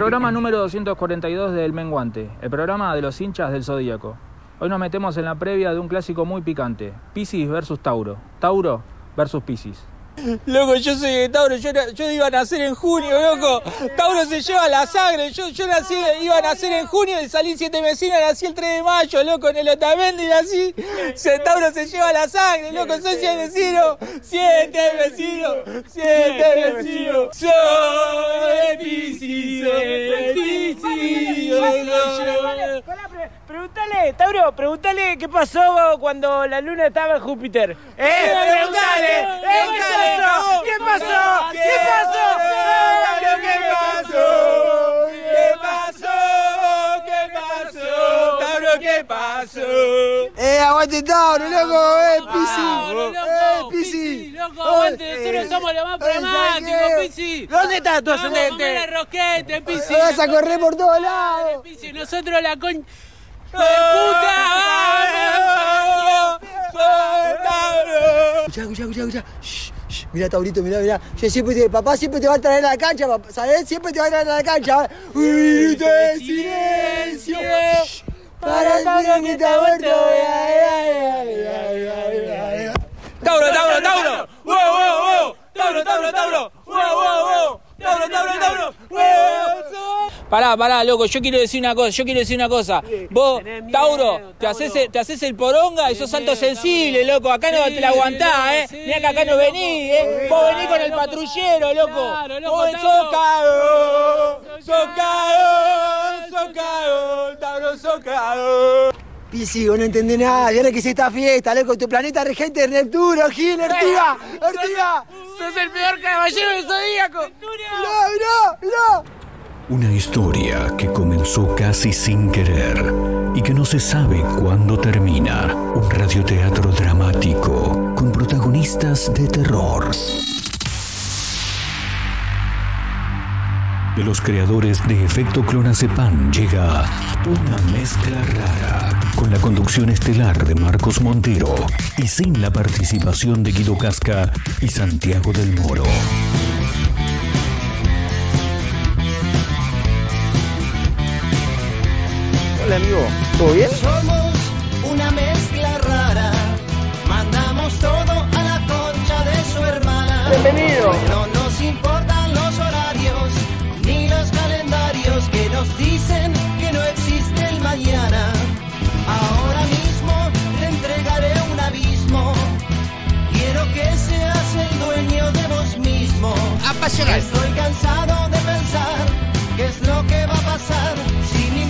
Programa número 242 del Menguante, el programa de los hinchas del Zodíaco. Hoy nos metemos en la previa de un clásico muy picante, Piscis versus Tauro. Tauro versus Piscis. Loco, yo soy de Tauro, yo, iba a nacer en junio, loco. Tauro se lleva la sangre, yo, yo nací, iba a nacer en junio y salí siete vecinos, nací el 3 de mayo, loco, en el Otamendi nací. Se- Tauro se lleva la sangre, loco, soy siete vecinos, siete vecinos, siete vecinos. Soy Piscis, Piscis, loco. Preguntale, Tauro, preguntale qué pasó cuando la luna estaba en Júpiter. ¡Eh, preguntale! ¿Qué pasó? ¿Qué pasó? ¿Qué pasó? ¿Qué pasó? ¿Qué pasó? Tauro, ¿qué pasó? ¡Eh, aguante Tauro, loco! ¡Eh, Pisi! ¡Eh, Pisi, Pisi! loco, aguante, nosotros somos los más problemáticos, Pisi. ¿Dónde está tu Vamos a comer ascendente? rosquete, Pisi. ¡Vas a correr por todos lados! Pisi, nosotros la con... Escuchá, escuchá, escuchá, escuchá. Shh, shh. Mirá, Taurito, mirá, mirá. Yo siempre te, papá siempre te va a traer a la cancha, papá, ¿sabes? Siempre te va a traer a la cancha. Minuto de silencio. Shh. Para el que está muerto. Tauro, Tauro, Tauro. ¡Wow, wow, wow! Tauro, Tauro, Tauro. ¡Wow, wow, wow! Tauro, Tauro, Tauro. Pará, pará, loco, yo quiero decir una cosa, yo quiero decir una cosa. Vos, Tauro, te haces, te haces el poronga y sos santo sensible, loco. Acá no te la aguantás, eh. Mirá que acá no venís, eh. Vos venís con el patrullero, loco. Vos sos cagón, sos cagón, sos cagón, Tauro, sos cagón. Pisi, vos no entendés nada. Y ahora que es esta fiesta, loco, tu planeta regente es Neptuno, Gil, Ortiga, Ortiga. ¡Sos el peor caballero del zodíaco! Mirá, mirá, mirá. Una historia que comenzó casi sin querer y que no se sabe cuándo termina. Un radioteatro dramático con protagonistas de terror. De los creadores de Efecto Clonazepam llega una mezcla rara con la conducción estelar de Marcos Montero y sin la participación de Guido Casca y Santiago del Moro. Hola, amigo. ¿Todo bien? Nos dicen que no existe el mañana. Ahora mismo le entregaré un abismo. Quiero que seas el dueño de vos mismo. Estoy cansado de pensar qué es lo que va a pasar si mi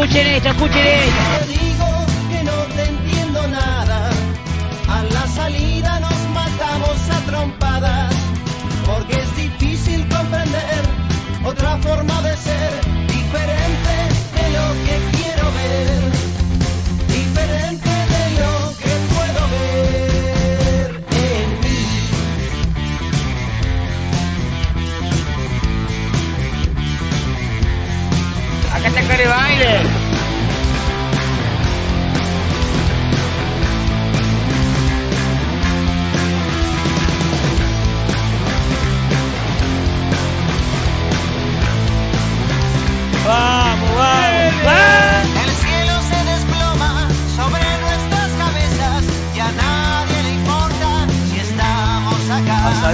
Escuchen esto, escuchen esto. Te digo que no te entiendo nada. A la salida nos matamos a trompadas. Porque es difícil comprender otra forma de ser. Diferente de lo que quiero ver. Diferente de lo que puedo ver en mí. Acá está Care Baile.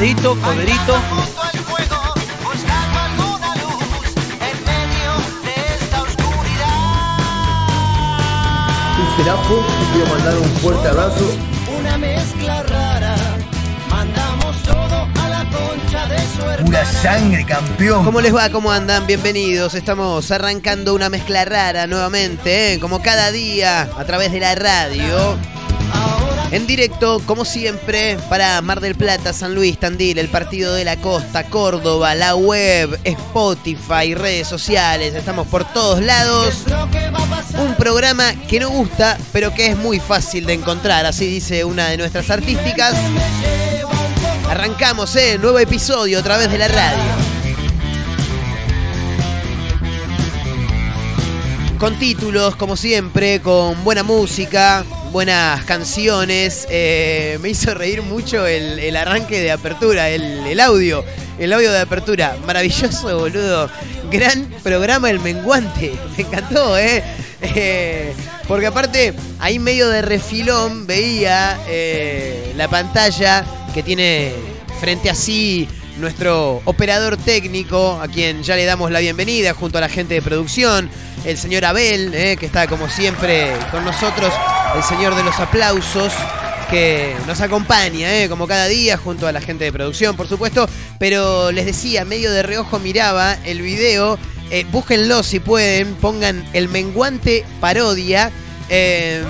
De esta oscuridad. Serapo, te quiero mandar un fuerte abrazo. Una mezcla rara, mandamos todo a la concha de su hermana. Pura sangre, campeón. ¿Cómo les va? ¿Cómo andan? Bienvenidos. Estamos arrancando una mezcla rara nuevamente, ¿eh? como cada día, a través de la radio. En directo, como siempre, para Mar del Plata, San Luis, Tandil, el Partido de la Costa, Córdoba, la web, Spotify, redes sociales. Estamos por todos lados. Un programa que no gusta, pero que es muy fácil de encontrar, así dice una de nuestras artísticas. Arrancamos, ¿eh? Nuevo episodio a través de la radio. con títulos, como siempre, con buena música, buenas canciones. Eh, me hizo reír mucho el, el arranque de apertura, el, el audio. El audio de apertura. Maravilloso, boludo. Gran programa El Menguante. Me encantó, ¿eh? Eh, porque aparte, ahí medio de refilón veía eh, la pantalla que tiene frente a sí nuestro operador técnico, a quien ya le damos la bienvenida junto a la gente de producción, el señor Abel, eh, que está como siempre con nosotros, el señor de los aplausos, que nos acompaña, eh, como cada día, junto a la gente de producción, por supuesto, pero les decía, medio de reojo miraba el video, eh, búsquenlo si pueden, pongan el menguante parodia. eh,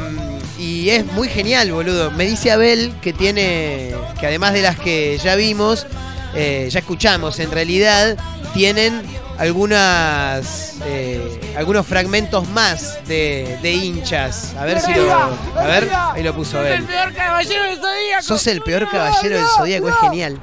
y es muy genial, boludo. Me dice Abel que tiene, que además de las que ya vimos, ya escuchamos, en realidad tienen algunas eh, algunos fragmentos más de, de hinchas. A ver si lo. A ver, ahí lo puso ¡Es el Abel. peor caballero del zodíaco! Sos el peor caballero del zodíaco, es genial.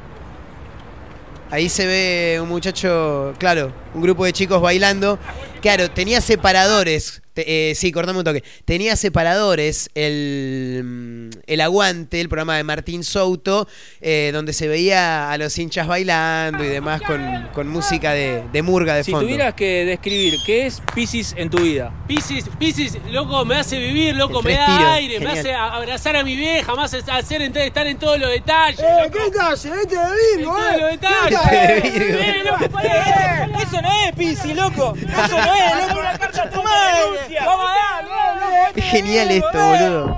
Ahí se ve un muchacho, claro, un grupo de chicos bailando. Claro, tenía separadores. Te- eh, sí, cortame un toque. Tenía separadores el, el Aguante, el programa de Martín Souto, eh, donde se veía a los hinchas bailando y demás con, con música de, de murga de Si fondo. tuvieras que describir qué es Pisces en tu vida, Piscis, Piscis, loco, me hace vivir, loco, me da tiros, aire, me hace abrazar a mi vieja, me hace hacer estar en todos los detalles. Eh. ¿qué detalle? Este de En Virgo, todos los eh. detalles. Este de Virgo. Eh, loco, pará. Eh, Eso no es Pisi, loco. Eso no es, loco. Una carta a tu madre. Vamos a darle. Es genial esto, boludo.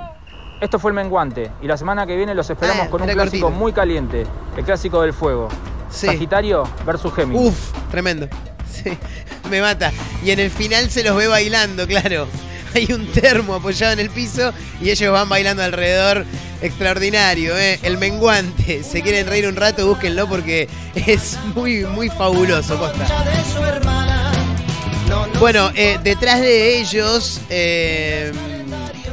esto fue el menguante y la semana que viene los esperamos Ah, con un era clásico cortito. muy caliente, el clásico del fuego. Sí. Sagitario versus Géminis. Uf, tremendo. Sí, me mata. Y en el final se los ve bailando, claro. Hay un termo apoyado en el piso y ellos van bailando alrededor. Extraordinario, ¿eh? El menguante. Se quieren reír un rato, búsquenlo porque es muy, muy fabuloso, Costa. de su hermana. No, no Bueno, eh, detrás de ellos, eh,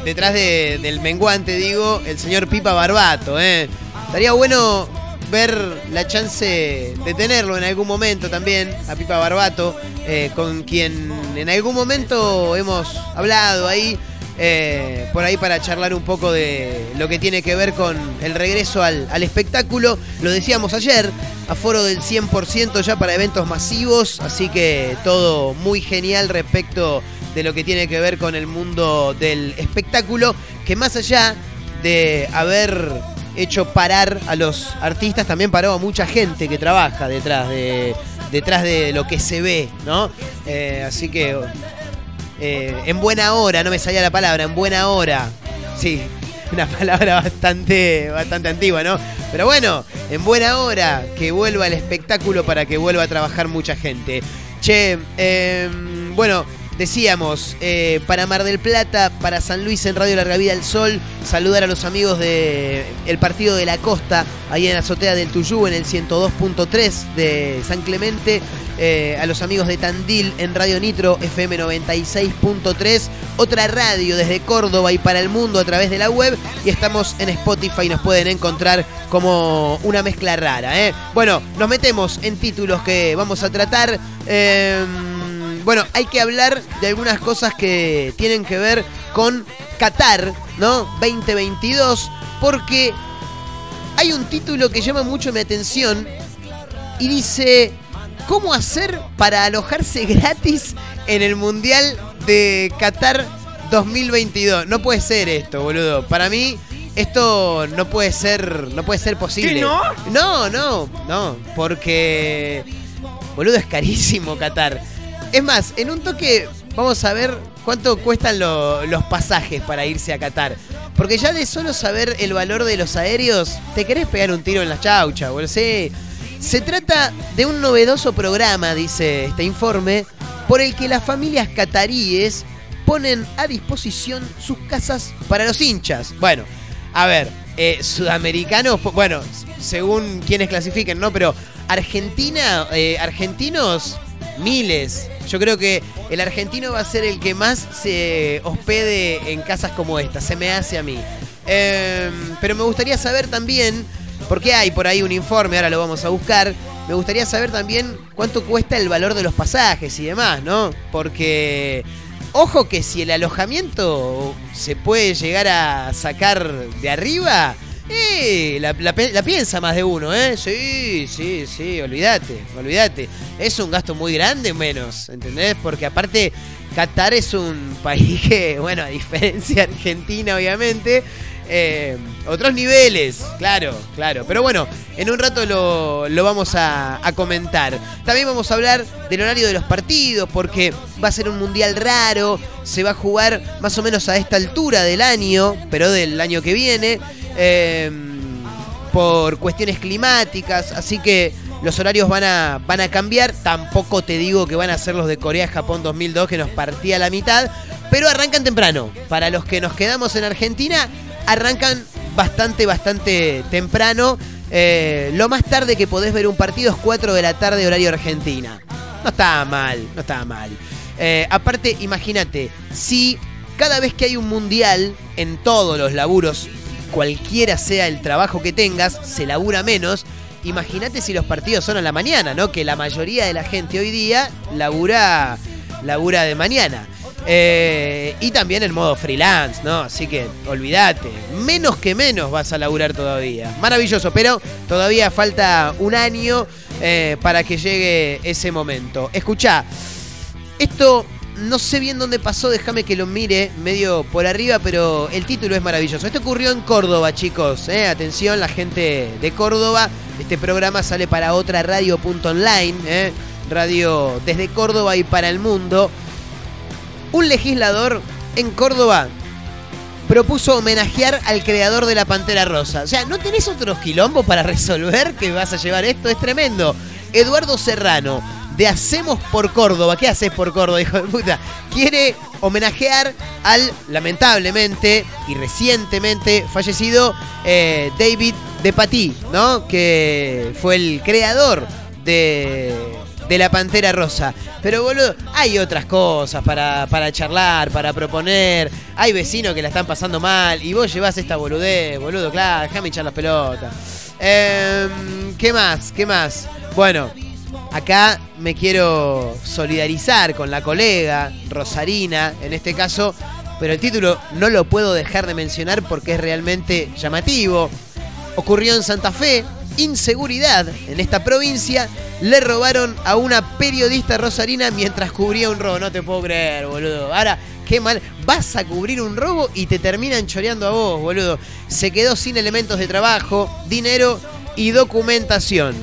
detrás de- del menguante, digo, el señor Pipa Barbato. Eh. Estaría bueno ver la chance de tenerlo en algún momento también, a Pipa Barbato, eh, con quien en algún momento hemos hablado ahí. Eh, por ahí para charlar un poco de lo que tiene que ver con el regreso al, al espectáculo. Lo decíamos ayer, aforo del 100% ya para eventos masivos, así que todo muy genial respecto de lo que tiene que ver con el mundo del espectáculo, que más allá de haber hecho parar a los artistas, también paró a mucha gente que trabaja detrás de, detrás de lo que se ve, ¿no? Eh, así que eh, en buena hora, no me salía la palabra, en buena hora. Sí, una palabra bastante, bastante antigua, ¿no? Pero bueno, en buena hora que vuelva el espectáculo para que vuelva a trabajar mucha gente. Che, eh, bueno, decíamos, eh, para Mar del Plata, para San Luis en Radio Larga Vida del Sol, saludar a los amigos del el partido de la costa, ahí en la azotea del Tuyú, en el 102.3 de San Clemente, eh, a los amigos de Tandil en Radio Nitro FM 96.3, otra radio desde Córdoba y para el mundo a través de la web y estamos en Spotify, nos pueden encontrar como una mezcla rara. ¿eh? Bueno, nos metemos en títulos que vamos a tratar. eh, bueno, hay que hablar de algunas cosas que tienen que ver con Qatar, ¿no? 2022, porque hay un título que llama mucho mi atención y dice, ¿cómo hacer para alojarse gratis en el Mundial de Qatar 2022? No puede ser esto, boludo. Para mí esto no puede ser, no puede ser posible. ¿Qué, no? No, no, no, porque boludo es carísimo Qatar. Es más, en un toque vamos a ver cuánto cuestan lo- los pasajes para irse a Qatar. Porque ya de solo saber el valor de los aéreos, te querés pegar un tiro en la chaucha, boludo. Sí. Se trata de un novedoso programa, dice este informe, por el que las familias cataríes ponen a disposición sus casas para los hinchas. Bueno, a ver, eh, sudamericanos, bueno, según quienes clasifiquen, ¿no? Pero Argentina, eh, argentinos, miles. Yo creo que el argentino va a ser el que más se hospede en casas como esta, se me hace a mí. Eh, pero me gustaría saber también, porque hay por ahí un informe, ahora lo vamos a buscar, me gustaría saber también cuánto cuesta el valor de los pasajes y demás, ¿no? Porque Ojo que si el alojamiento se puede llegar a sacar de arriba, eh, la, la piensa más de uno, ¿eh? Sí, sí, sí, olvídate, olvídate. Es un gasto muy grande menos, ¿entendés? Porque aparte, Qatar es un país que, bueno, a diferencia de Argentina, obviamente, eh, otros niveles, claro, claro. Pero bueno, en un rato lo, lo vamos a, a comentar. También vamos a hablar del horario de los partidos, porque va a ser un mundial raro, se va a jugar más o menos a esta altura del año, pero del año que viene, eh, por cuestiones climáticas, así que los horarios van a, van a cambiar. Tampoco te digo que van a ser los de Corea-Japón 2002, que nos partía la mitad, pero arrancan temprano. Para los que nos quedamos en Argentina, arrancan bastante, bastante temprano. Eh, lo más tarde que podés ver un partido es 4 de la tarde, horario Argentina. No está mal, no está mal. Eh, aparte, imagínate, si cada vez que hay un mundial en todos los laburos, cualquiera sea el trabajo que tengas, se labura menos. Imagínate si los partidos son a la mañana, ¿no? Que la mayoría de la gente hoy día labura, labura de mañana. Eh, y también en modo freelance, ¿no? Así que olvídate, menos que menos vas a laburar todavía. Maravilloso, pero todavía falta un año eh, para que llegue ese momento. Escucha, esto no sé bien dónde pasó, déjame que lo mire medio por arriba, pero el título es maravilloso. Esto ocurrió en Córdoba, chicos. ¿eh? Atención, la gente de Córdoba. Este programa sale para otra radio.online, ¿eh? radio desde Córdoba y para el mundo. Un legislador en Córdoba propuso homenajear al creador de la Pantera Rosa. O sea, ¿no tenés otros quilombos para resolver que vas a llevar esto? Es tremendo. Eduardo Serrano, de Hacemos por Córdoba. ¿Qué haces por Córdoba, hijo de puta? Quiere homenajear al, lamentablemente y recientemente fallecido eh, David De Patí, ¿no? Que fue el creador de, de la Pantera Rosa. Pero boludo, hay otras cosas para, para charlar, para proponer. Hay vecinos que la están pasando mal y vos llevas esta boludez, boludo, claro, déjame echar las pelotas. Em, ¿Qué más? ¿Qué más? Bueno, acá me quiero solidarizar con la colega Rosarina, en este caso, pero el título no lo puedo dejar de mencionar porque es realmente llamativo. Ocurrió en Santa Fe, inseguridad en esta provincia. Le robaron a una periodista rosarina mientras cubría un robo. No te puedo creer, boludo. Ahora, qué mal. Vas a cubrir un robo y te terminan choreando a vos, boludo. Se quedó sin elementos de trabajo, dinero y documentación.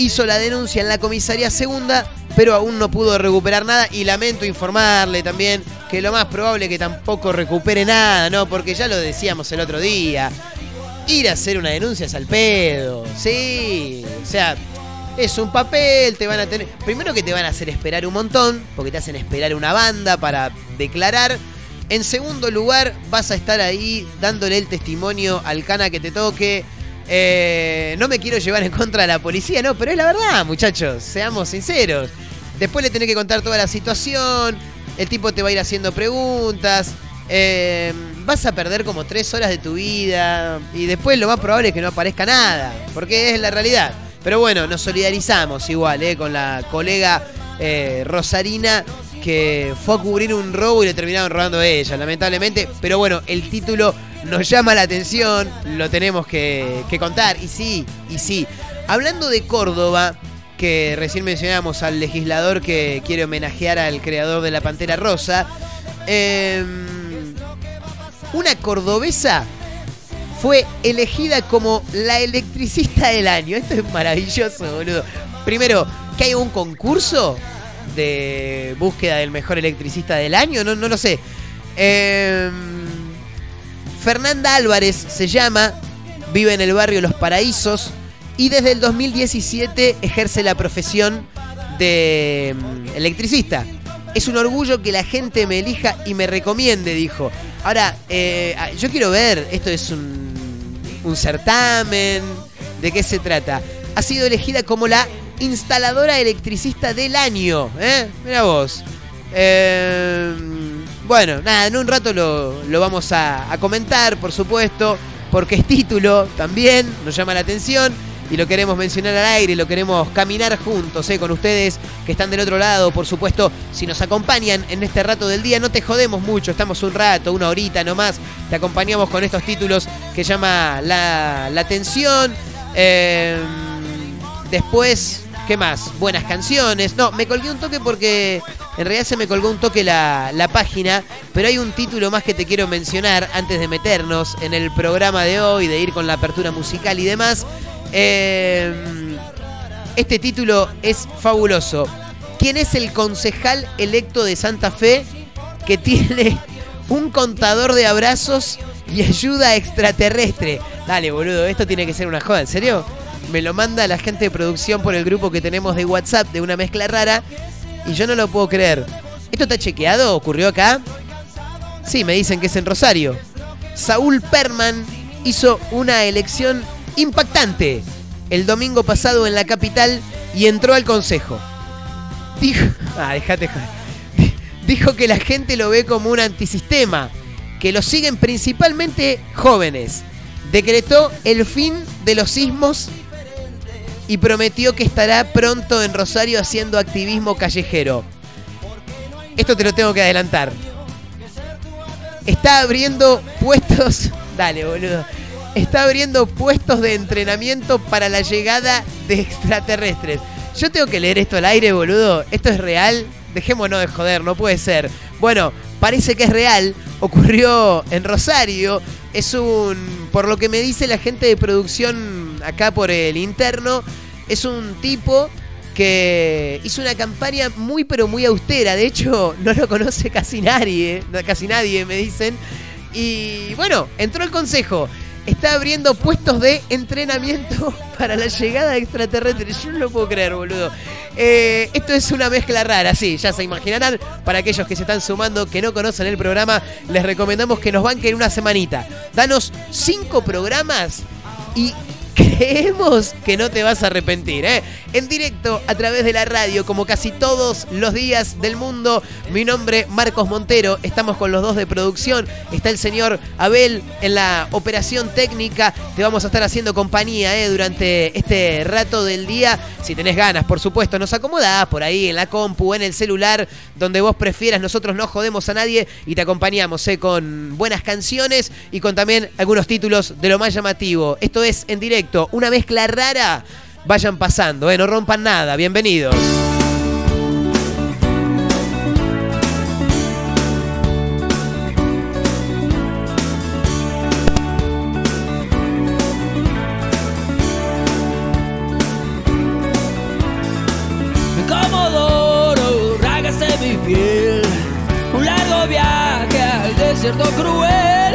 Hizo la denuncia en la comisaría segunda, pero aún no pudo recuperar nada. Y lamento informarle también que lo más probable es que tampoco recupere nada, ¿no? Porque ya lo decíamos el otro día ir a hacer una denuncia es al pedo. Sí, o sea, es un papel, te van a tener. Primero que te van a hacer esperar un montón, porque te hacen esperar una banda para declarar. En segundo lugar, vas a estar ahí dándole el testimonio al cana que te toque. Eh, no me quiero llevar en contra de la policía, no, pero es la verdad, muchachos, seamos sinceros. Después le tenés que contar toda la situación, el tipo te va a ir haciendo preguntas, eh, vas a perder como tres horas de tu vida y después lo más probable es que no aparezca nada, porque es la realidad. Pero bueno, nos solidarizamos igual eh, con la colega eh, Rosarina que fue a cubrir un robo y le terminaron robando a ella, lamentablemente. Pero bueno, el título nos llama la atención, lo tenemos que, que contar. Y sí, y sí. Hablando de Córdoba, que recién mencionamos al legislador que quiere homenajear al creador de la Pantera Rosa, eh, una cordobesa fue elegida como la electricista del año. Esto es maravilloso, boludo. Primero, que hay un concurso de búsqueda del mejor electricista del año, no, no lo sé. Eh, Fernanda Álvarez se llama, vive en el barrio Los Paraísos y desde el 2017 ejerce la profesión de mm, electricista. Es un orgullo que la gente me elija y me recomiende, dijo. Ahora, eh, yo quiero ver, esto es un, un certamen, ¿de qué se trata? Ha sido elegida como la instaladora electricista del año, ¿eh? Mira vos. Eh, bueno, nada, en un rato lo, lo vamos a, comentar, por supuesto, porque es título también, nos llama la atención. y lo queremos mencionar al aire, lo queremos caminar juntos, ¿eh? con ustedes que están del otro lado, por supuesto, si nos acompañan en este rato del día, no te jodemos mucho, estamos un rato, una horita nomás, te acompañamos con estos títulos que llama la, atención. Eh, después, ¿qué más? Buenas canciones. No, me colgué un toque porque en realidad se me colgó un toque la, la página, pero hay un título más que te quiero mencionar antes de meternos en el programa de hoy, de ir con la apertura musical y demás. Eh, este título es fabuloso. ¿Quién es el concejal electo de Santa Fe que tiene un contador de abrazos y ayuda extraterrestre? Dale, boludo, esto tiene que ser una joda, ¿en serio? Me lo manda la gente de producción por el grupo que tenemos de WhatsApp de una mezcla rara y yo no lo puedo creer. ¿Esto está chequeado? ¿Ocurrió acá? Sí, me dicen que es en Rosario. Saúl Perman hizo una elección impactante el domingo pasado en la capital y entró al consejo. Dijo, ah, joder. Dijo que la gente lo ve como un antisistema, que lo siguen principalmente jóvenes. Decretó el fin de los sismos y prometió que estará pronto en Rosario haciendo activismo callejero. Esto te lo tengo que adelantar. Está abriendo puestos. Dale, boludo. Está abriendo puestos de entrenamiento para la llegada de extraterrestres. Yo tengo que leer esto al aire, boludo. ¿Esto es real? Dejémonos de joder, no puede ser. Bueno, parece que es real. Ocurrió en Rosario. Es un. Por lo que me dice la gente de producción acá por el interno, es un tipo que hizo una campaña muy pero muy austera. De hecho, no lo conoce casi nadie. Casi nadie, me dicen. Y bueno, entró al consejo. Está abriendo puestos de entrenamiento para la llegada de extraterrestres. Yo no lo puedo creer, boludo. Eh, esto es una mezcla rara, sí, ya se imaginarán. Para aquellos que se están sumando, que no conocen el programa, les recomendamos que nos banquen una semanita. Danos cinco programas y creemos que no te vas a arrepentir, ¿eh? En directo a través de la radio, como casi todos los días del mundo. Mi nombre, Marcos Montero. Estamos con los dos de producción. Está el señor Abel en la operación técnica. Te vamos a estar haciendo compañía, ¿eh? Durante este rato del día. Si tenés ganas, por supuesto, nos acomodás por ahí en la compu, en el celular, donde vos prefieras. Nosotros no jodemos a nadie y te acompañamos, ¿eh? Con buenas canciones y con también algunos títulos de lo más llamativo. Esto es en directo una mezcla rara, vayan pasando, ¿eh? no rompan nada, bienvenidos. Comodoro, rágase mi piel, un largo viaje al desierto cruel,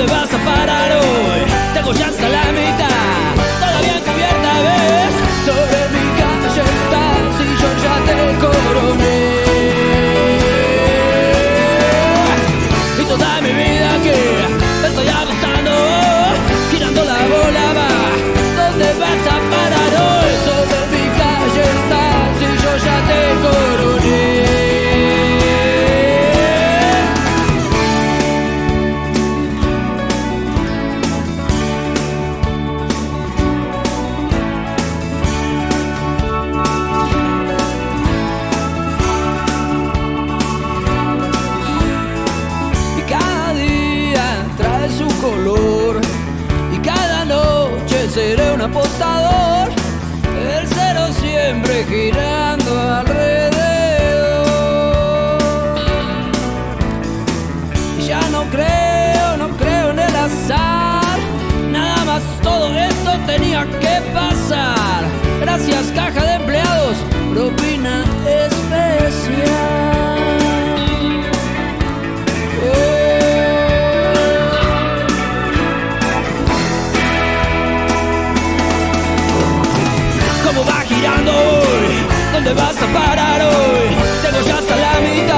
¿Dónde vas a parar hoy? Tengo ya hasta la mitad, gracias caja de empleados, propina especial. Oh. ¿Cómo va girando hoy? ¿Dónde vas a parar hoy? Tengo ya hasta la mitad.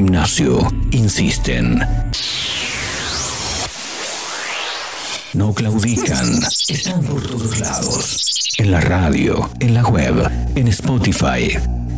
Gimnasio, insisten. No claudican, están por todos lados. En la radio, en la web, en Spotify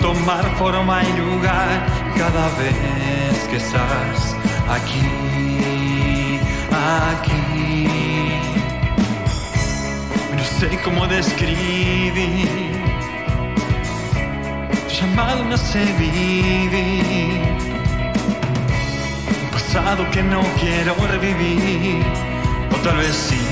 Tomar forma y lugar cada vez que estás aquí, aquí. No sé cómo describir llamado no sé vivir pasado que no quiero revivir, o tal vez. Sí.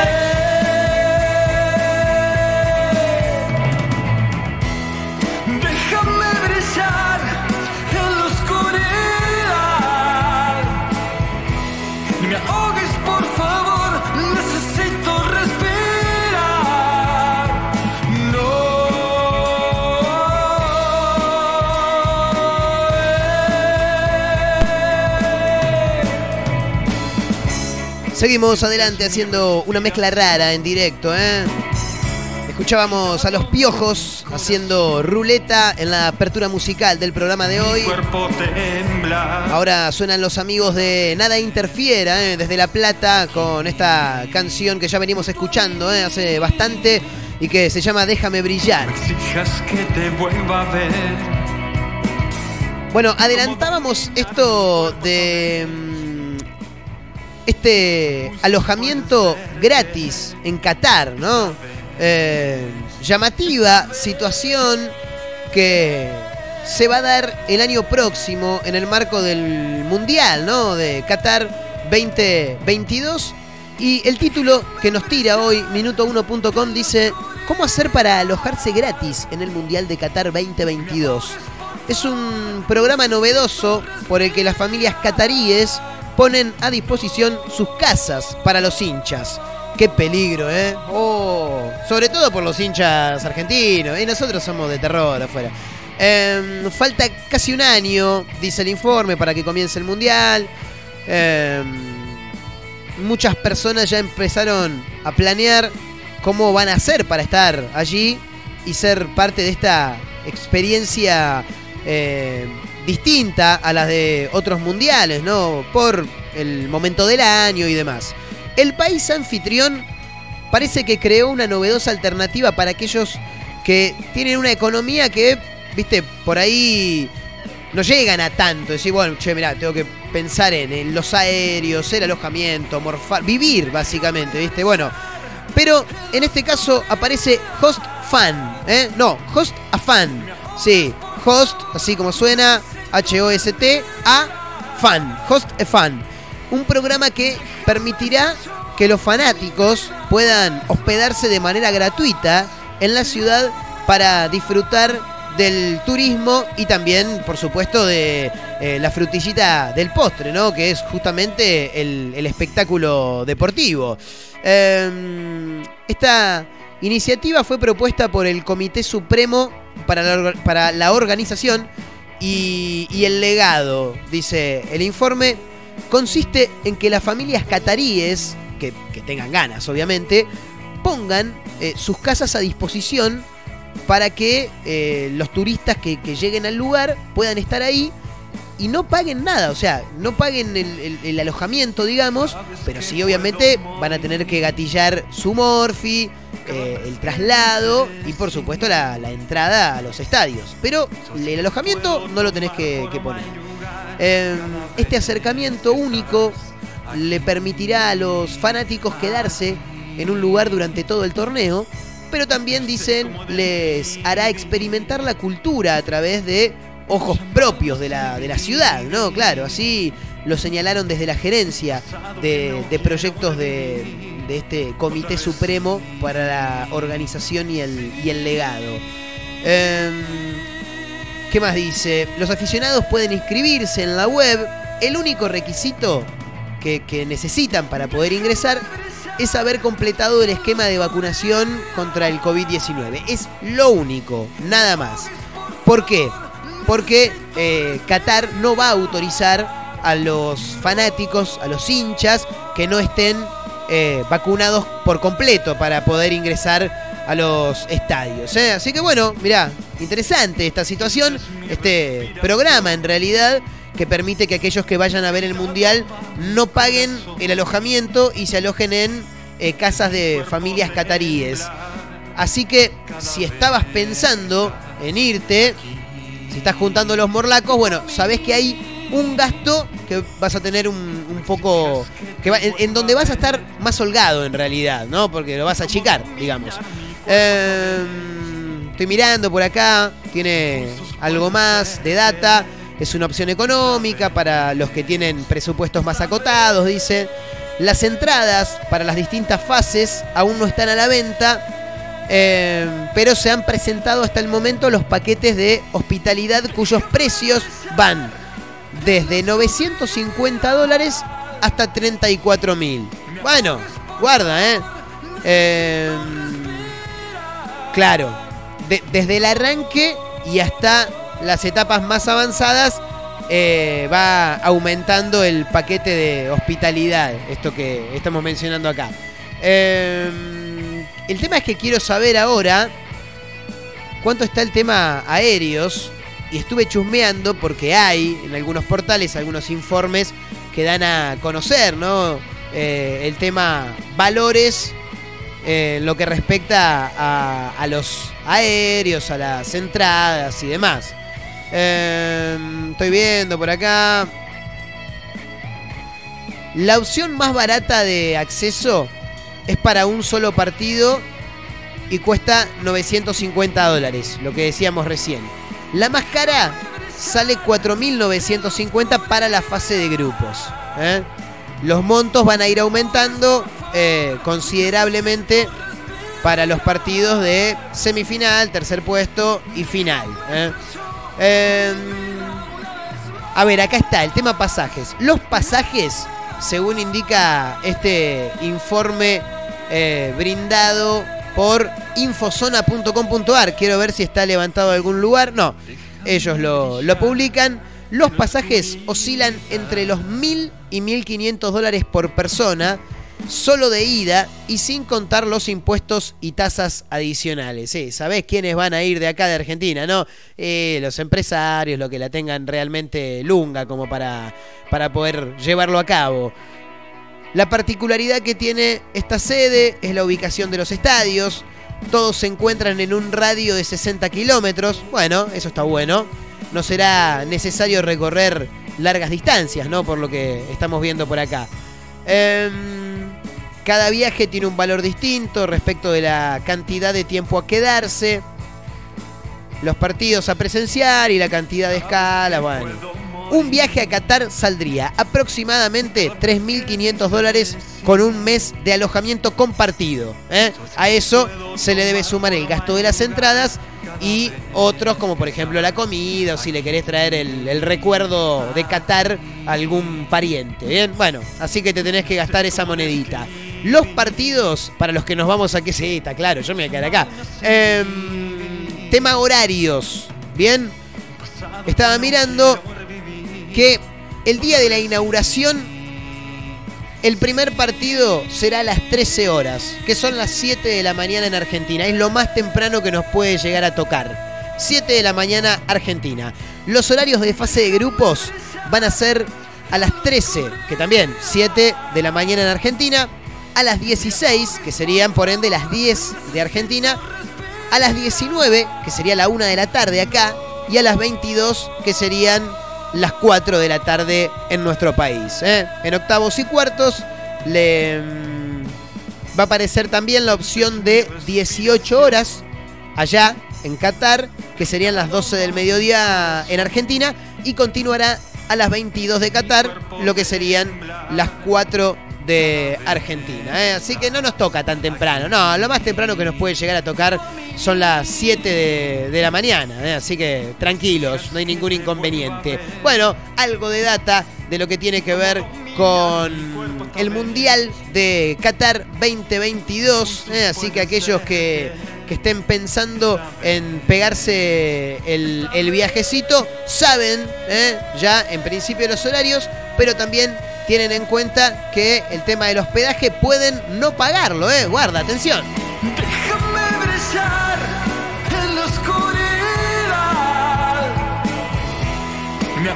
Seguimos adelante haciendo una mezcla rara en directo, ¿eh? Escuchábamos a los piojos haciendo ruleta en la apertura musical del programa de hoy. Ahora suenan los amigos de Nada Interfiera, ¿eh? desde La Plata, con esta canción que ya venimos escuchando ¿eh? hace bastante y que se llama Déjame brillar. Bueno, adelantábamos esto de este alojamiento gratis en Qatar, ¿no? Eh, llamativa situación que se va a dar el año próximo en el marco del Mundial, ¿no? De Qatar 2022 Y el título que nos tira hoy, minuto1.com, dice, ¿cómo hacer para alojarse gratis en el Mundial de Qatar 2022? Es un programa novedoso por el que las familias cataríes ponen a disposición sus casas para los hinchas. Qué peligro, ¿eh? Oh, sobre todo por los hinchas argentinos. Y nosotros somos de terror afuera. Em, falta casi un año, dice el informe, para que comience el Mundial. Em, muchas personas ya empezaron a planear cómo van a hacer para estar allí y ser parte de esta experiencia eh, distinta a las de otros mundiales, ¿no? Por el momento del año y demás. El país anfitrión parece que creó una novedosa alternativa para aquellos que tienen una economía que, viste, por ahí no llegan a tanto. Decir, bueno, che, mirá, tengo que pensar en, los aéreos, el alojamiento, morfar, vivir básicamente, viste. Bueno, pero en este caso aparece Host Fan, ¿eh? No, Host a Fan. Sí, Host, así como suena, H-O-S-T, a Fan. Host a Fan. Un programa que permitirá que los fanáticos puedan hospedarse de manera gratuita en la ciudad para disfrutar del turismo y también, por supuesto, de eh, la frutillita del postre, ¿no? Que es justamente el, espectáculo deportivo. Eh, esta iniciativa fue propuesta por el Comité Supremo para la, para la Organización y, el legado, dice el informe, consiste en que las familias cataríes, que, que tengan ganas obviamente, pongan eh, sus casas a disposición para que eh, los turistas que, que lleguen al lugar puedan estar ahí y no paguen nada, o sea, no paguen el, alojamiento, digamos, pero sí obviamente van a tener que gatillar su morfi, eh, el traslado y por supuesto la, entrada a los estadios. Pero el alojamiento no lo tenés que, poner. Eh, este acercamiento único le permitirá a los fanáticos quedarse en un lugar durante todo el torneo, pero también dicen les hará experimentar la cultura a través de ojos propios de la, de la ciudad, ¿no? Claro, así lo señalaron desde la gerencia de, proyectos de, de este Comité Supremo para la Organización y el, y el Legado. Em, ¿Qué más dice? Los aficionados pueden inscribirse en la web. El único requisito que, que necesitan para poder ingresar es haber completado el esquema de vacunación contra el COVID-19. Es lo único, nada más. ¿Por qué? Porque eh, Qatar no va a autorizar a los fanáticos, a los hinchas, que no estén eh, vacunados por completo para poder ingresar a los estadios. ¿eh? Así que bueno, mirá, interesante esta situación, este programa en realidad que permite que aquellos que vayan a ver el Mundial no paguen el alojamiento y se alojen en casas de familias cataríes. Así que si estabas pensando en irte, si estás juntando los morlacos, bueno, sabés que hay un gasto que vas a tener un, un poco. Que va- en, en donde vas a estar más holgado en realidad, ¿no? Porque lo vas a achicar, digamos. Em, estoy mirando por acá, tiene algo más de data. Es una opción económica para los que tienen presupuestos más acotados, dice. Las entradas para las distintas fases aún no están a la venta. Eh, pero se han presentado hasta el momento los paquetes de hospitalidad cuyos precios van desde 950 dólares hasta 34 mil. Bueno, guarda, ¿eh? Eh, claro, de- desde el arranque y hasta las etapas más avanzadas eh, va aumentando el paquete de hospitalidad, esto que estamos mencionando acá. Eh, el tema es que quiero saber ahora cuánto está el tema aéreos y estuve chusmeando porque hay en algunos portales algunos informes que dan a conocer, ¿no? Eh, el tema valores eh, en lo que respecta a, a los aéreos, a las entradas y demás. Eh, estoy viendo por acá. La opción más barata de acceso es para un solo partido y cuesta 950 dólares, lo que decíamos recién. La más cara sale 4.950 para la fase de grupos. ¿eh? Los montos van a ir aumentando eh, considerablemente para los partidos de semifinal, tercer puesto y final. ¿eh? Eh, a ver, acá está el tema pasajes. Los pasajes, según indica este informe eh, brindado por infozona.com.ar, quiero ver si está levantado algún lugar. No, ellos lo, lo publican. Los pasajes oscilan entre los 1.000 y 1.500 dólares por persona, solo de ida y sin contar los impuestos y tasas adicionales. Sí, ¿Sabés quiénes van a ir de acá de Argentina? No, Eh, los empresarios, los que la tengan realmente lunga como para, para poder llevarlo a cabo. La particularidad que tiene esta sede es la ubicación de los estadios. Todos se encuentran en un radio de 60 kilómetros. Bueno, eso está bueno. No será necesario recorrer largas distancias, ¿no? Por lo que estamos viendo por acá. Em, cada viaje tiene un valor distinto respecto de la cantidad de tiempo a quedarse. Los partidos a presenciar y la cantidad de escalas, bueno. Un viaje a Qatar saldría aproximadamente 3.500 dólares con un mes de alojamiento compartido. ¿eh? A eso se le debe sumar el gasto de las entradas y otros como por ejemplo la comida o si le querés traer el, el recuerdo de Qatar a algún pariente. Bien, bueno, así que te tenés que gastar esa monedita. Los partidos, para los que nos vamos a que sí, está claro, yo me voy a quedar acá. Em, tema horarios, bien. Estaba mirando que el día de la inauguración, el primer partido será a las 13 horas, que son las 7 de la mañana en Argentina. Es lo más temprano que nos puede llegar a tocar. 7 de la mañana Argentina. Los horarios de fase de grupos van a ser a las 13, que también 7 de la mañana en Argentina, a las 16, que serían por ende las 10 de Argentina, a las 19, que sería la 1 de la tarde acá, y a las 22, que serían las 4 de la tarde en nuestro país. ¿eh? En octavos y cuartos le mm, va a aparecer también la opción de 18 horas allá en Qatar, que serían las 12 del mediodía en Argentina, y continuará a las 22 de Qatar, lo que serían las 4 de Argentina. ¿eh? Así que no nos toca tan temprano. No, lo más temprano que nos puede llegar a tocar son las 7 de, la mañana. ¿eh? Así que tranquilos, no hay ningún inconveniente. Bueno, algo de data de lo que tiene que ver con el Mundial de Qatar 2022. ¿eh? Así que aquellos que, que estén pensando en pegarse el, el viajecito, saben ya en principio los horarios, pero también tienen en cuenta que el tema del hospedaje pueden no pagarlo, ¿eh? Guarda, atención. Déjame brillar en la oscuridad. Me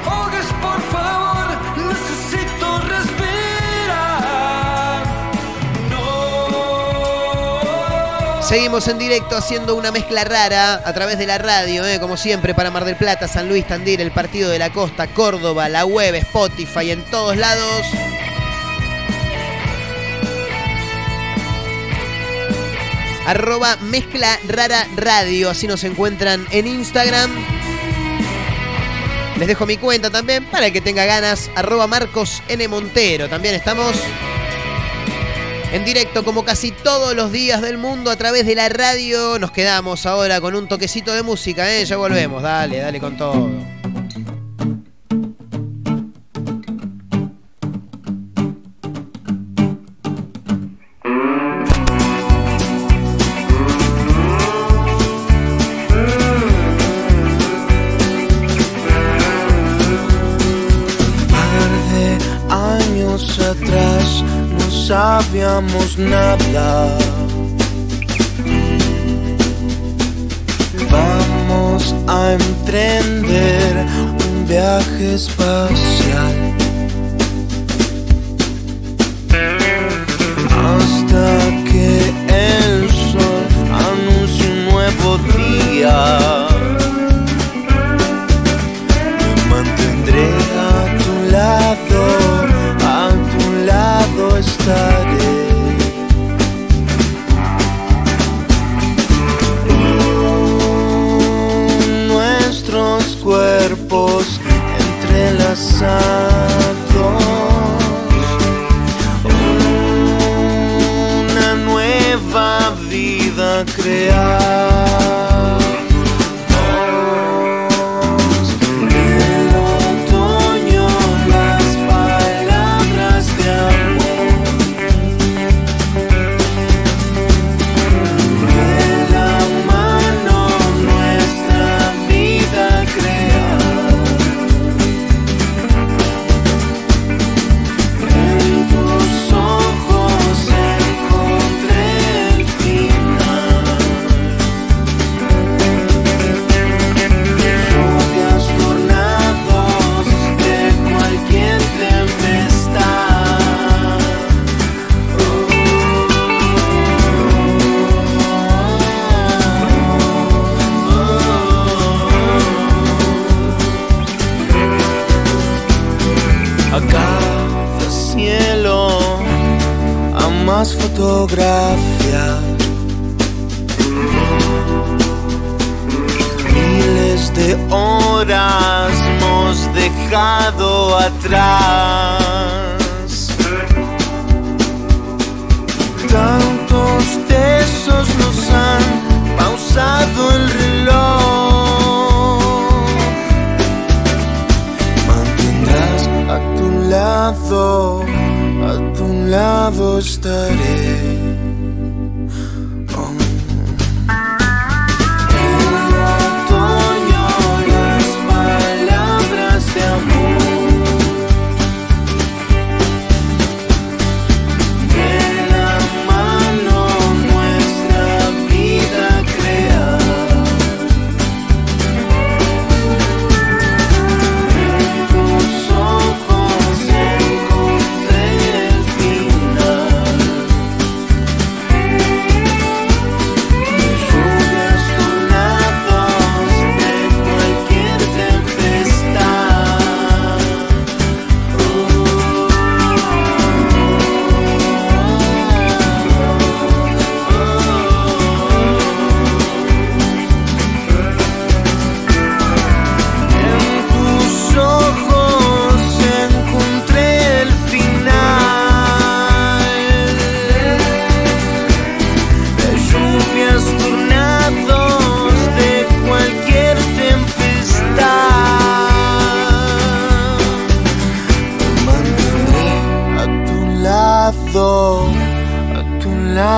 Seguimos en directo haciendo una mezcla rara a través de la radio, ¿eh? como siempre, para Mar del Plata, San Luis, Tandil, el Partido de la Costa, Córdoba, la web, Spotify, en todos lados. Arroba mezcla rara radio, así nos encuentran en Instagram. Les dejo mi cuenta también para el que tenga ganas. Arroba Marcos N. Montero. También estamos en directo como casi todos los días del mundo a través de la radio. Nos quedamos ahora con un toquecito de música, ¿eh? Ya volvemos. Dale, dale con todo. Sabíamos nada. Vamos a emprender un viaje espacial. Hasta que el sol anuncie un nuevo día. Nuestros cuerpos entrelazados. Una nueva vida creada. Fotografías. Miles de horas hemos dejado atrás. Tantos besos nos han pausado el reloj. Mantendrás a tu lado, a tu lado estaré.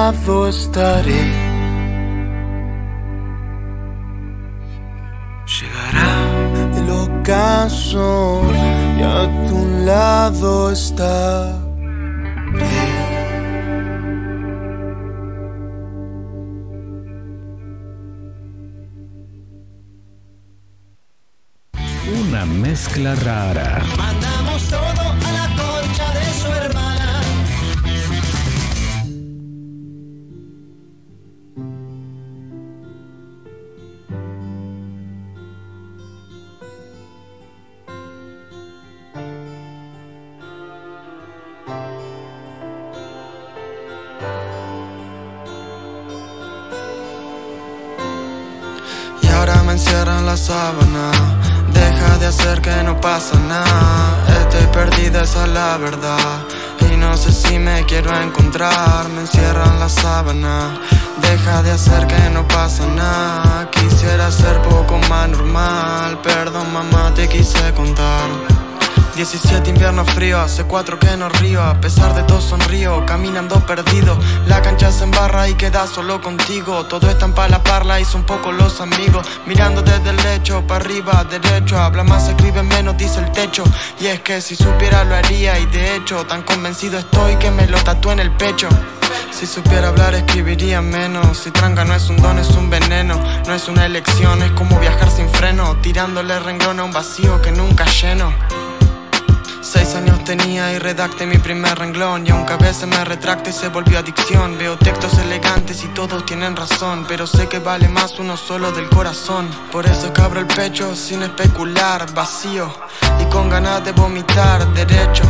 Lado estaré. Llegará el ocaso y a tu lado está. Una mezcla rara. Mandamos Y no sé si me quiero encontrar. Me encierran la sábana. Deja de hacer que no pasa nada. Quisiera ser poco más normal. Perdón, mamá, te quise contar. 17 inviernos fríos, hace cuatro que no río. A pesar de todo sonrío, caminando perdido. La cancha se embarra y queda solo contigo. Todo está en la parla y son pocos los amigos. Mirando desde el lecho, para arriba, derecho. Habla más, escribe menos, dice el techo. Y es que si supiera lo haría. Y de hecho Tan convencido estoy que me lo tatué en el pecho. Si supiera hablar escribiría menos. Si tranca no es un don, es un veneno. No es una elección, es como viajar sin freno. Tirándole renglón a un vacío que nunca lleno Seis años tenía y redacté mi primer renglón. Y aunque a veces me retracte se volvió adicción Veo textos elegantes y todos tienen razón. Pero sé que vale más uno solo del corazón. Por eso que abro el pecho sin especular, vacío Y con ganas de vomitar, derecho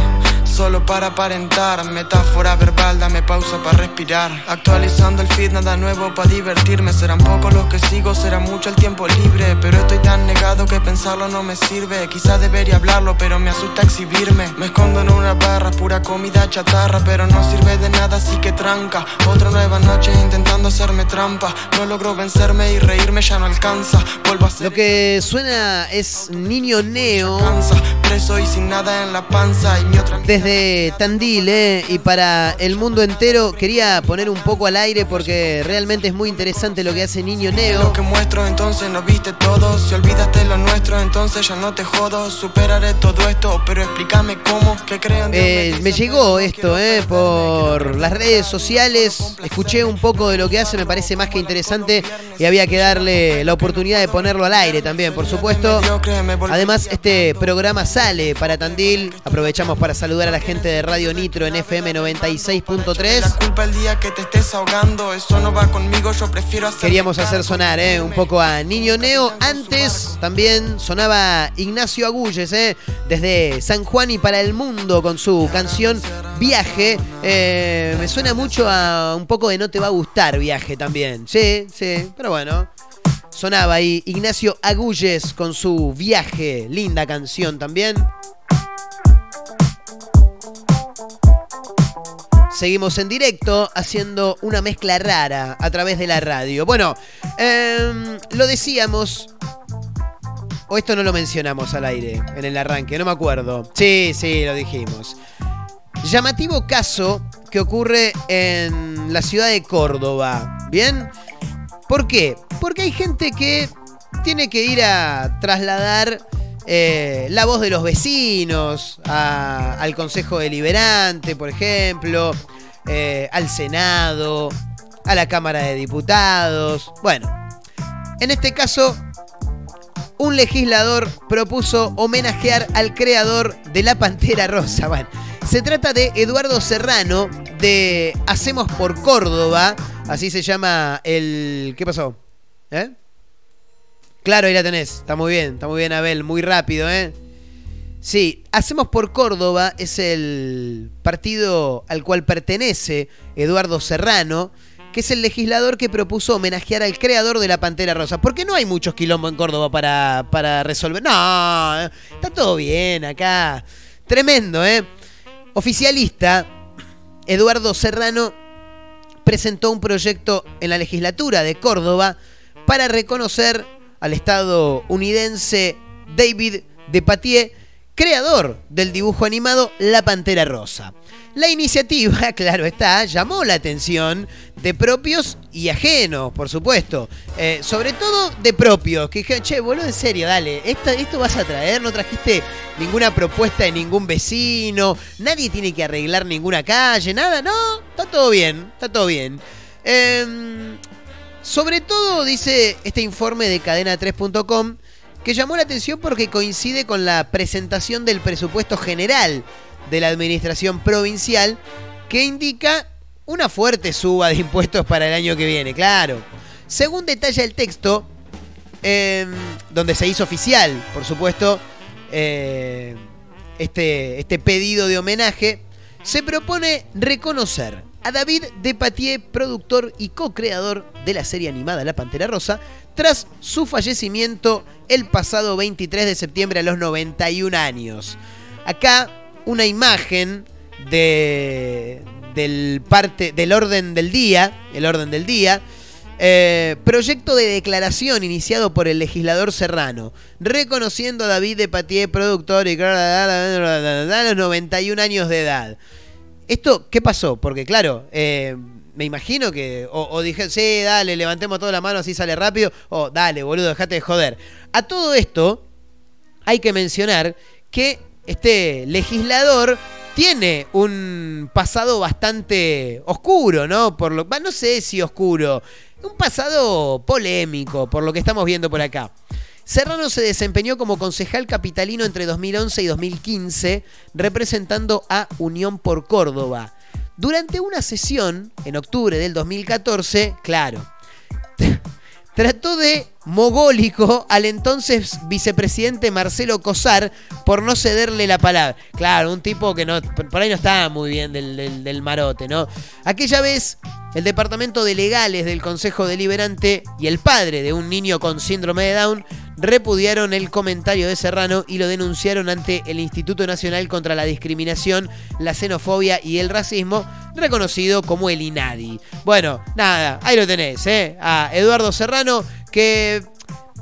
solo para aparentar. Metáfora verbal, dame pausa para respirar. Actualizando el feed, nada nuevo para divertirme. Serán pocos los que sigo, será mucho el tiempo libre. Pero estoy tan negado que pensarlo no me sirve. Quizás debería hablarlo, pero me asusta exhibirme. Me escondo en una barra, pura comida chatarra, pero no sirve de nada, así que tranca. Otra nueva noche intentando hacerme trampa. No logro vencerme y reírme ya no alcanza. Vuelvo a ser Lo que suena es Niño Neo. Y sin nada en la panza. Y mi otra Desde Tandil, ¿eh? y para el mundo entero quería poner un poco al aire porque realmente es muy interesante lo que hace Niño Neo. Lo que muestro entonces no viste todo. Si olvidaste lo nuestro, entonces ya no te jodo. Superaré todo esto, pero explícame cómo. Que crean Eh, me llegó esto eh, por las redes sociales, escuché un poco de lo que hace, me parece más que interesante y había que darle la oportunidad de ponerlo al aire también, por supuesto. Además, este programa sale para Tandil, aprovechamos para saludar a la gente de Radio Nitro en FM 96.3. culpa el día que te estés ahogando. Eso no va conmigo, yo prefiero hacer. Queríamos hacer sonar eh, un poco a Niño Neo. Antes también sonaba Ignacio Agulles, eh, desde San Juan y para el mundo con su canción Viaje. Eh, me suena mucho a un poco de No te va a gustar Viaje también. Sí, sí, pero bueno. Sonaba ahí Ignacio Agulles con su Viaje. Linda canción también. Seguimos en directo haciendo una mezcla rara a través de la radio. Bueno, em, lo decíamos. O esto no lo mencionamos al aire en el arranque, no me acuerdo. Sí, sí, lo dijimos. Llamativo caso que ocurre en la ciudad de Córdoba. ¿Bien? ¿Por qué? Porque hay gente que tiene que ir a trasladar eh, la voz de los vecinos a- al Consejo Deliberante, por ejemplo, eh, al Senado, a la Cámara de Diputados. Bueno, en este caso, un legislador propuso homenajear al creador de la Pantera Rosa. Bueno, se trata de Eduardo Serrano de Hacemos por Córdoba. Así se llama el... ¿Qué pasó? ¿Eh? Claro, ahí la tenés. Está muy bien, está muy bien Abel, muy rápido, ¿eh? Sí, Hacemos por Córdoba es el partido al cual pertenece Eduardo Serrano, que es el legislador que propuso homenajear al creador de la Pantera Rosa. Porque no hay muchos quilombos en Córdoba para, para resolver. No, está todo bien acá. Tremendo, ¿eh? Oficialista, Eduardo Serrano presentó un proyecto en la legislatura de Córdoba para reconocer al estadounidense David Depatie, creador del dibujo animado La Pantera Rosa. La iniciativa, claro está, llamó la atención de propios y ajenos, por supuesto. Eh, sobre todo de propios, que dijeron, che, boludo, en serio, dale, esto, vas a traer, no trajiste ninguna propuesta de ningún vecino, nadie tiene que arreglar ninguna calle, nada, no, está todo bien, está todo bien. Em, sobre todo, dice este informe de cadena3.com, que llamó la atención porque coincide con la presentación del presupuesto general de la administración provincial, que indica una fuerte suba de impuestos para el año que viene, claro. Según detalla el texto, em, donde se hizo oficial, por supuesto, eh, este, este pedido de homenaje, se propone reconocer a David Depatie, productor y co-creador de la serie animada La Pantera Rosa, tras su fallecimiento el pasado 23 de septiembre a los 91 años. Acá una imagen de, del, parte, del orden del día, el orden del día, eh, proyecto de declaración iniciado por el legislador Serrano, reconociendo a David Depatie, productor y a los 91 años de edad. ¿Esto qué pasó? Porque claro, eh, me imagino que o, o dije, sí, dale, levantemos toda la mano así sale rápido, o dale, boludo, dejate de joder. A todo esto hay que mencionar que este legislador tiene un pasado bastante oscuro, ¿no? Por lo, no sé si oscuro, un pasado polémico, por lo que estamos viendo por acá. Serrano se desempeñó como concejal capitalino entre 2011 y 2015, representando a Unión por Córdoba. Durante una sesión, en octubre del 2014, claro, trató de mogólico al entonces vicepresidente Marcelo Cosar por no cederle la palabra. Claro, un tipo que no, por ahí no estaba muy bien del, del- del marote, ¿no? Aquella vez, el departamento de legales del Consejo Deliberante y el padre de un niño con síndrome de Down repudiaron el comentario de Serrano y lo denunciaron ante el Instituto Nacional contra la Discriminación, la Xenofobia y el Racismo, reconocido como el INADI. Bueno, nada, ahí lo tenés, ¿eh? A Eduardo Serrano, que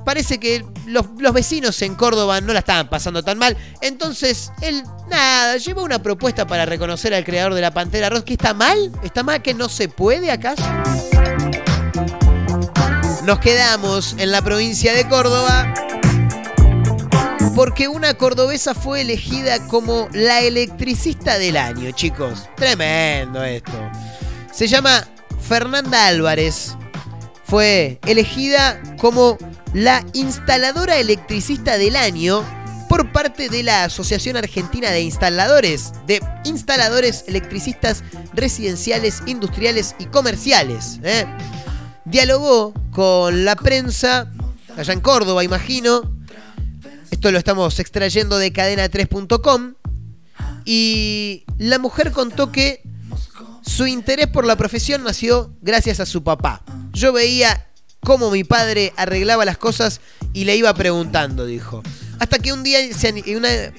parece que los, los vecinos en Córdoba no la estaban pasando tan mal. Entonces, él, nada, llevó una propuesta para reconocer al creador de la Pantera Rosa. ¿Que está mal? ¿Está mal que no se puede acaso? Nos quedamos en la provincia de Córdoba porque una cordobesa fue elegida como la electricista del año, chicos. Tremendo esto. Se llama Fernanda Álvarez. Fue elegida como la instaladora electricista del año por parte de la Asociación Argentina de Instaladores, de instaladores electricistas residenciales, industriales y comerciales. ¿eh? Dialogó con la prensa, allá en Córdoba, imagino. Esto lo estamos extrayendo de cadena3.com. Y la mujer contó que su interés por la profesión nació gracias a su papá. Yo veía cómo mi padre arreglaba las cosas y le iba preguntando, dijo. Hasta que un día se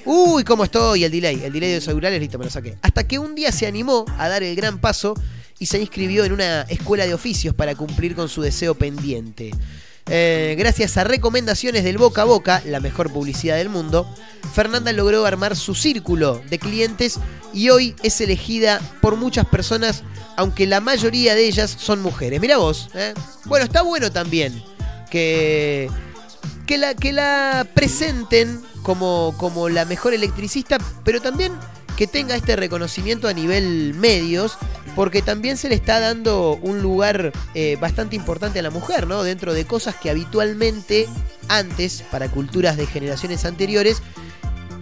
Uy, ¿cómo estoy? El delay. El delay de los auriculares, listo, me lo saqué. Hasta que un día se animó a dar el gran paso y se inscribió en una escuela de oficios para cumplir con su deseo pendiente. Eh, gracias a recomendaciones del boca a boca, la mejor publicidad del mundo, Fernanda logró armar su círculo de clientes y hoy es elegida por muchas personas, aunque la mayoría de ellas son mujeres. Mira vos, ¿eh? Bueno, está bueno también que, que, la, que la presenten como, como la mejor electricista, pero también que tenga este reconocimiento a nivel medios, porque también se le está dando un lugar eh, bastante importante a la mujer, ¿no? Dentro de cosas que habitualmente antes, para culturas de generaciones anteriores,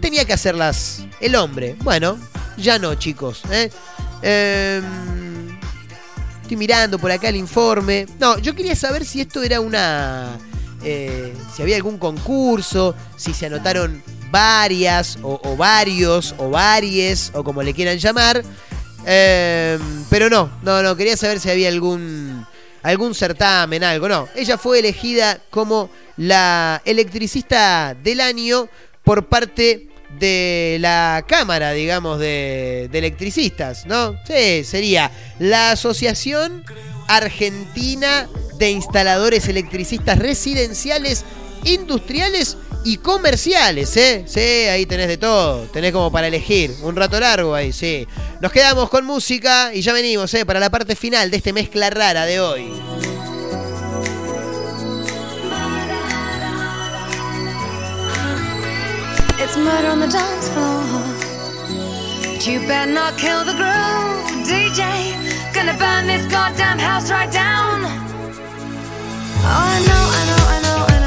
tenía que hacerlas el hombre. Bueno, ya no, chicos. ¿eh? Em, estoy mirando por acá el informe. No, yo quería saber si esto era una... eh, si había algún concurso, si se anotaron varias o, o varios o varies o como le quieran llamar. Em, pero no, no, no, quería saber si había algún algún certamen, algo. No, ella fue elegida como la electricista del año por parte de la Cámara, digamos, de, de electricistas, ¿no? Sí, sería la Asociación Argentina de Instaladores Electricistas Residenciales, Industriales y Comerciales, ¿eh? Sí, ahí tenés de todo, tenés como para elegir, un rato largo ahí, sí. Nos quedamos con música y ya venimos, ¿eh? Para la parte final de este mezcla rara de hoy. It's murder on the dance floor. But you better not kill the groove, DJ. Gonna burn this goddamn house right down. Oh, I know, I know, I know, I know,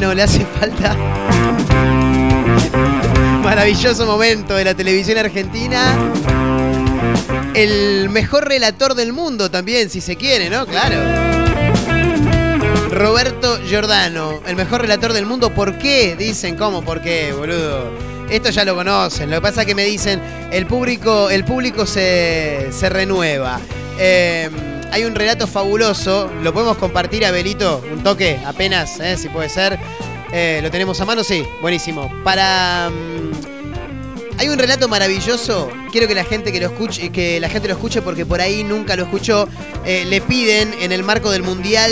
¿Cuánto oxígeno le hace falta? Maravilloso momento de la televisión argentina. El mejor relator del mundo también, si se quiere, ¿no? Claro. Roberto Giordano, el mejor relator del mundo. ¿Por qué? Dicen, ¿cómo? ¿Por qué, boludo? Esto ya lo conocen. Lo que pasa es que me dicen, el público, el público se, se renueva. Eh, hay un relato fabuloso. Lo podemos compartir, Abelito. Un toque, apenas, eh, si puede ser. Eh, ¿Lo tenemos a mano? Sí, buenísimo. Para. mm, hay un relato maravilloso. Quiero que la gente que lo escuche, que la gente lo escuche porque por ahí nunca lo escuchó. Eh, le piden en el marco del Mundial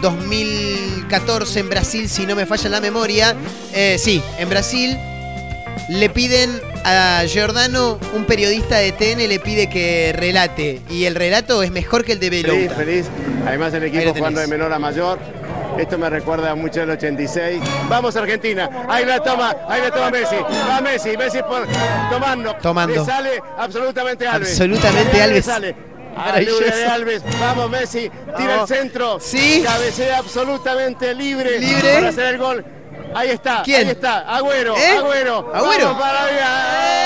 2014 en Brasil, si no me falla la memoria. eh, sí, en Brasil le piden a Giordano, un periodista de TN, le pide que relate. Y el relato es mejor que el de Feliz, Belouta. feliz. Además el equipo jugando de menor a mayor. Esto me recuerda mucho al 86. Vamos Argentina. Ahí la toma, ahí la toma Messi. Va Messi, Messi por, tomando. Tomando. Le sale absolutamente Alves. Absolutamente Alves. sale. De Alves. Vamos Messi. Tira el centro. Sí. Cabecea absolutamente libre. Libre. Para hacer el gol. Ahí está. ¿Quién? Ahí está. Agüero. ¿Eh? Agüero. Agüero. Vamos para ¡Ay,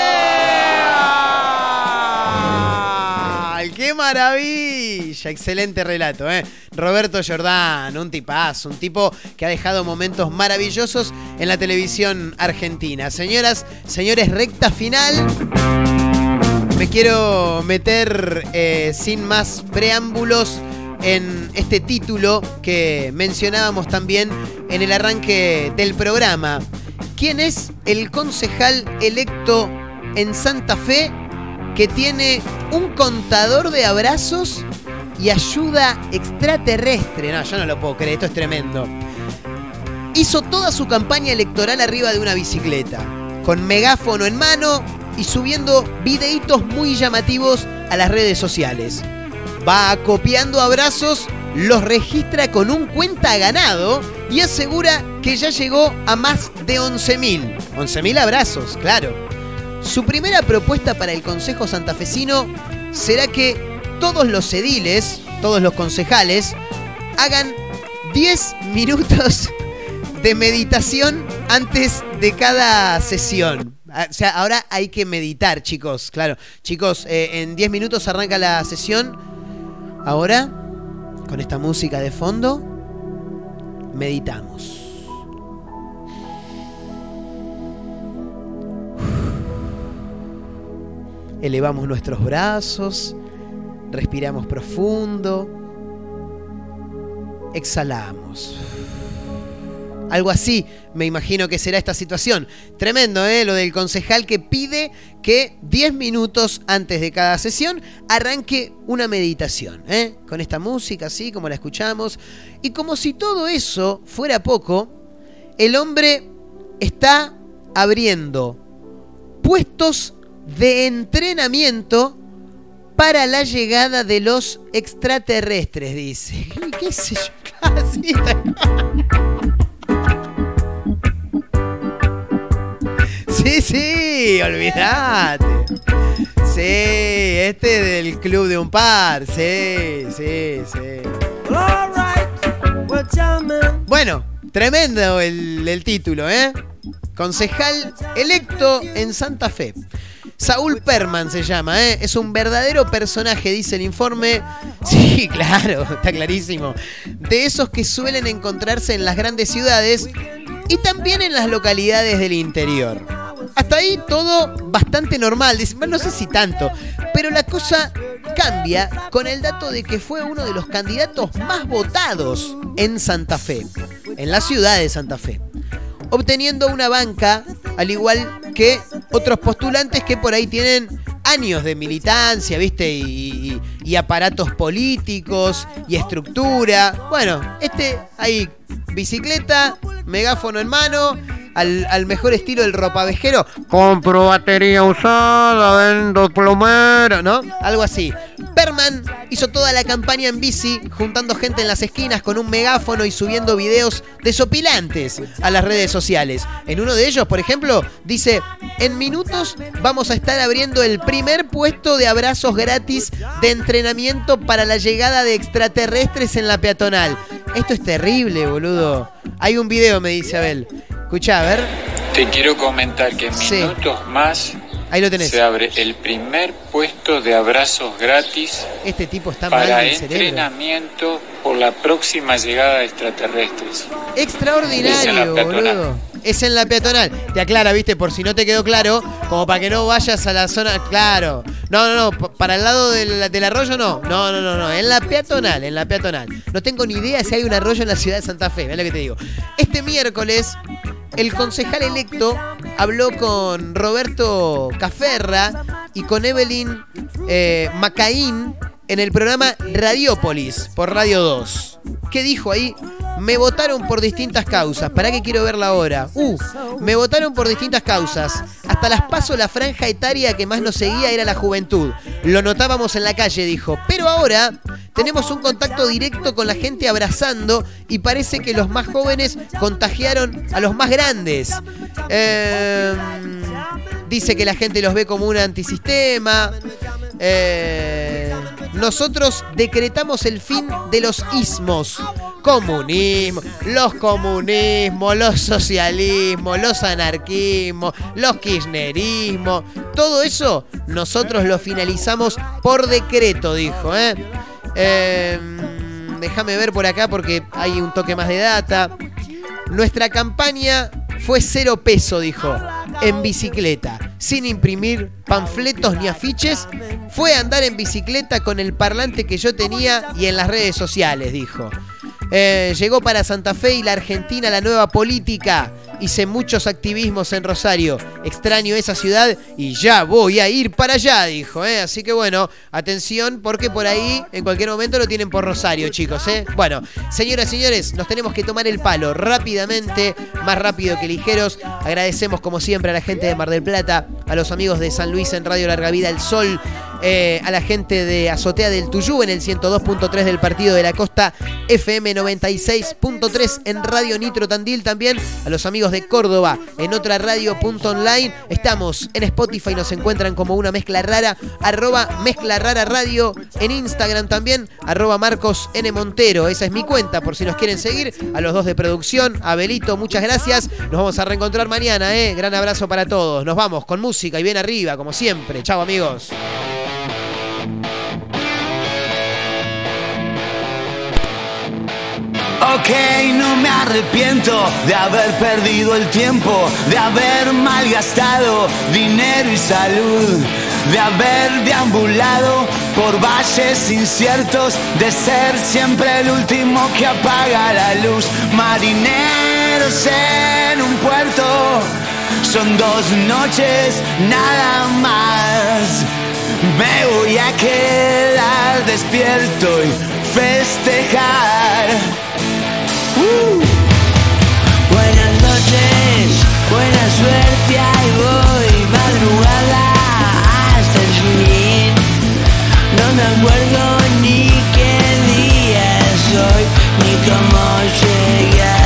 maravilla! Excelente relato, ¿eh? Roberto Giordano, un tipazo, un tipo que ha dejado momentos maravillosos en la televisión argentina. Señoras, señores, recta final. Me quiero meter eh, sin más preámbulos en este título que mencionábamos también en el arranque del programa. ¿Quién es el concejal electo en Santa Fe que tiene un contador de abrazos y ayuda extraterrestre? No, yo no lo puedo creer, esto es tremendo. Hizo toda su campaña electoral arriba de una bicicleta, con megáfono en mano y subiendo videitos muy llamativos a las redes sociales. Va copiando abrazos, los registra con un cuenta ganado y asegura que ya llegó a más de 11.000. 11.000 abrazos, claro. Su primera propuesta para el Consejo Santafesino será que todos los ediles, todos los concejales, hagan 10 minutos de meditación antes de cada sesión. Ah, O sea, ahora hay que meditar, chicos. Claro, chicos, eh, en 10 minutos arranca la sesión. Ahora, con esta música de fondo, meditamos. Elevamos nuestros brazos, respiramos profundo, exhalamos. Algo así me imagino que será esta situación. Tremendo, ¿eh? Lo del concejal que pide que 10 minutos antes de cada sesión arranque una meditación, ¿eh? Con esta música así como la escuchamos. Y como si todo eso fuera poco, el hombre está abriendo puestos de entrenamiento para la llegada de los extraterrestres, dice. ¿Qué sé yo? Casi. Sí, sí, olvídate. Sí, este del club de un par. Sí, sí, sí. Bueno, tremendo el, el título, ¿eh? Concejal electo en Santa Fe. Saúl Perman se llama, ¿eh? Es un verdadero personaje, dice el informe. Sí, claro, está clarísimo. De esos que suelen encontrarse en las grandes ciudades y también en las localidades del interior. Hasta ahí todo bastante normal. No sé si tanto, pero la cosa cambia con el dato de que fue uno de los candidatos más votados en Santa Fe, en la ciudad de Santa Fe, obteniendo una banca al igual que otros postulantes que por ahí tienen años de militancia, ¿viste? Y, aparatos políticos y estructura. Bueno, este ahí, bicicleta, megáfono en mano, al, al mejor estilo del ropavejero. Compro batería usada, vendo plomero, ¿no? Algo así. Perman hizo toda la campaña en bici, juntando gente en las esquinas con un megáfono y subiendo videos desopilantes a las redes sociales. En uno de ellos, por ejemplo, dice, en minutos vamos a estar abriendo el primer puesto de abrazos gratis de entrenamiento para la llegada de extraterrestres en la peatonal. Esto es terrible, boludo. Hay un video, me dice Abel. Escuchá, a ver. Te quiero comentar que en Sí. minutos más Ahí lo tenés. se abre el primer puesto de abrazos gratis Este tipo está mal para cerebro. entrenamiento por la próxima llegada de extraterrestres. Extraordinario, boludo. Es en la peatonal. Te aclara, viste, por si no te quedó claro, como para que no vayas a la zona. Claro. No, no, no. Para el lado del, del arroyo no. No, no, no, no. En la peatonal, en la peatonal. No tengo ni idea si hay un arroyo en la ciudad de Santa Fe. Mira lo que te digo. Este miércoles, el concejal electo habló con Roberto Caferra y con Evelyn eh, Macaín en el programa Radiópolis por Radio 2. ¿Qué dijo ahí? Me votaron por distintas causas. ¿Para qué quiero verla ahora? Uh, me votaron por distintas causas. Hasta las paso la franja etaria que más nos seguía era la juventud. Lo notábamos en la calle, dijo. Pero ahora tenemos un contacto directo con la gente abrazando y parece que los más jóvenes contagiaron a los más grandes. Eh, dice que la gente los ve como un antisistema. Eh, nosotros decretamos el fin de los ismos. Comunismo, los comunismos, los socialismos, los anarquismos, los kirchnerismos. Todo eso nosotros lo finalizamos por decreto, dijo. ¿eh? Eh, déjame ver por acá porque hay un toque más de data. Nuestra campaña fue cero peso, dijo, en bicicleta. sin imprimir panfletos ni afiches, fue andar en bicicleta con el parlante que yo tenía y en las redes sociales, dijo. Eh, llegó para Santa Fe y la Argentina la nueva política. Hice muchos activismos en Rosario. Extraño esa ciudad y ya voy a ir para allá, dijo. ¿eh? Así que bueno, atención porque por ahí en cualquier momento lo tienen por Rosario, chicos. ¿eh? Bueno, señoras y señores, nos tenemos que tomar el palo rápidamente, más rápido que ligeros. Agradecemos como siempre a la gente de Mar del Plata, a los amigos de San Luis en Radio Larga Vida El Sol, eh, a la gente de Azotea del Tuyú en el 102.3 del Partido de la Costa, FM 96.3 en Radio Nitro Tandil también, a los amigos de Córdoba en otra radio.online. Estamos en Spotify, nos encuentran como una mezcla rara, arroba mezcla rara radio, en Instagram también, arroba Marcos N. Montero. Esa es mi cuenta por si nos quieren seguir. A los dos de producción, a Belito, muchas gracias. Nos vamos a reencontrar mañana, ¿eh? Gran abrazo para todos. Nos vamos con música y bien arriba, como siempre. Chao amigos. Ok, no me arrepiento de haber perdido el tiempo, de haber malgastado dinero y salud, de haber deambulado por valles inciertos, de ser siempre el último que apaga la luz. Marineros en un puerto, son dos noches nada más. Me voy a quedar despierto y festejar. Acuerdo ni qué día es hoy, ni cómo llegué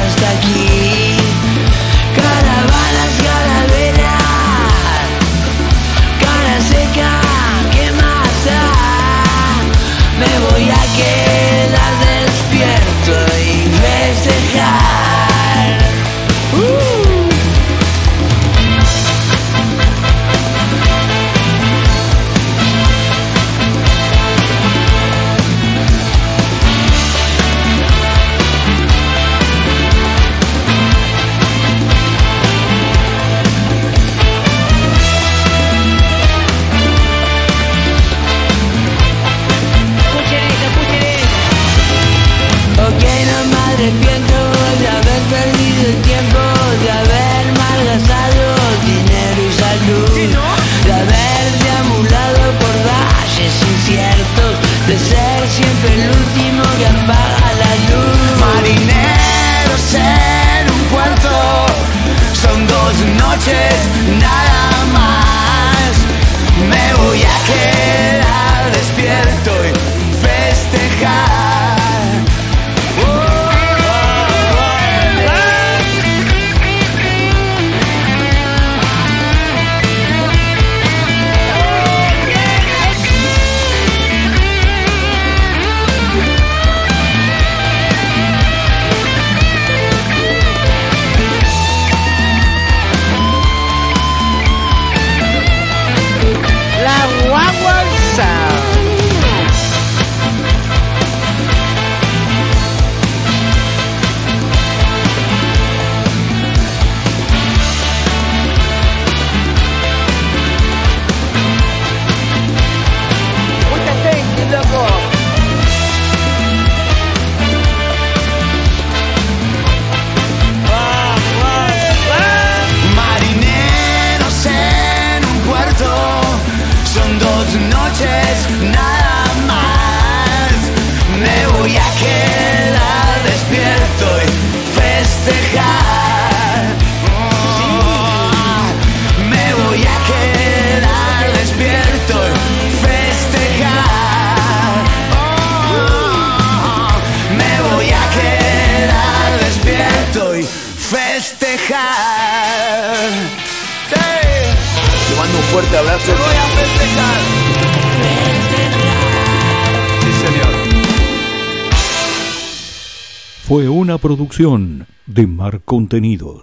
de Mar Contenidos.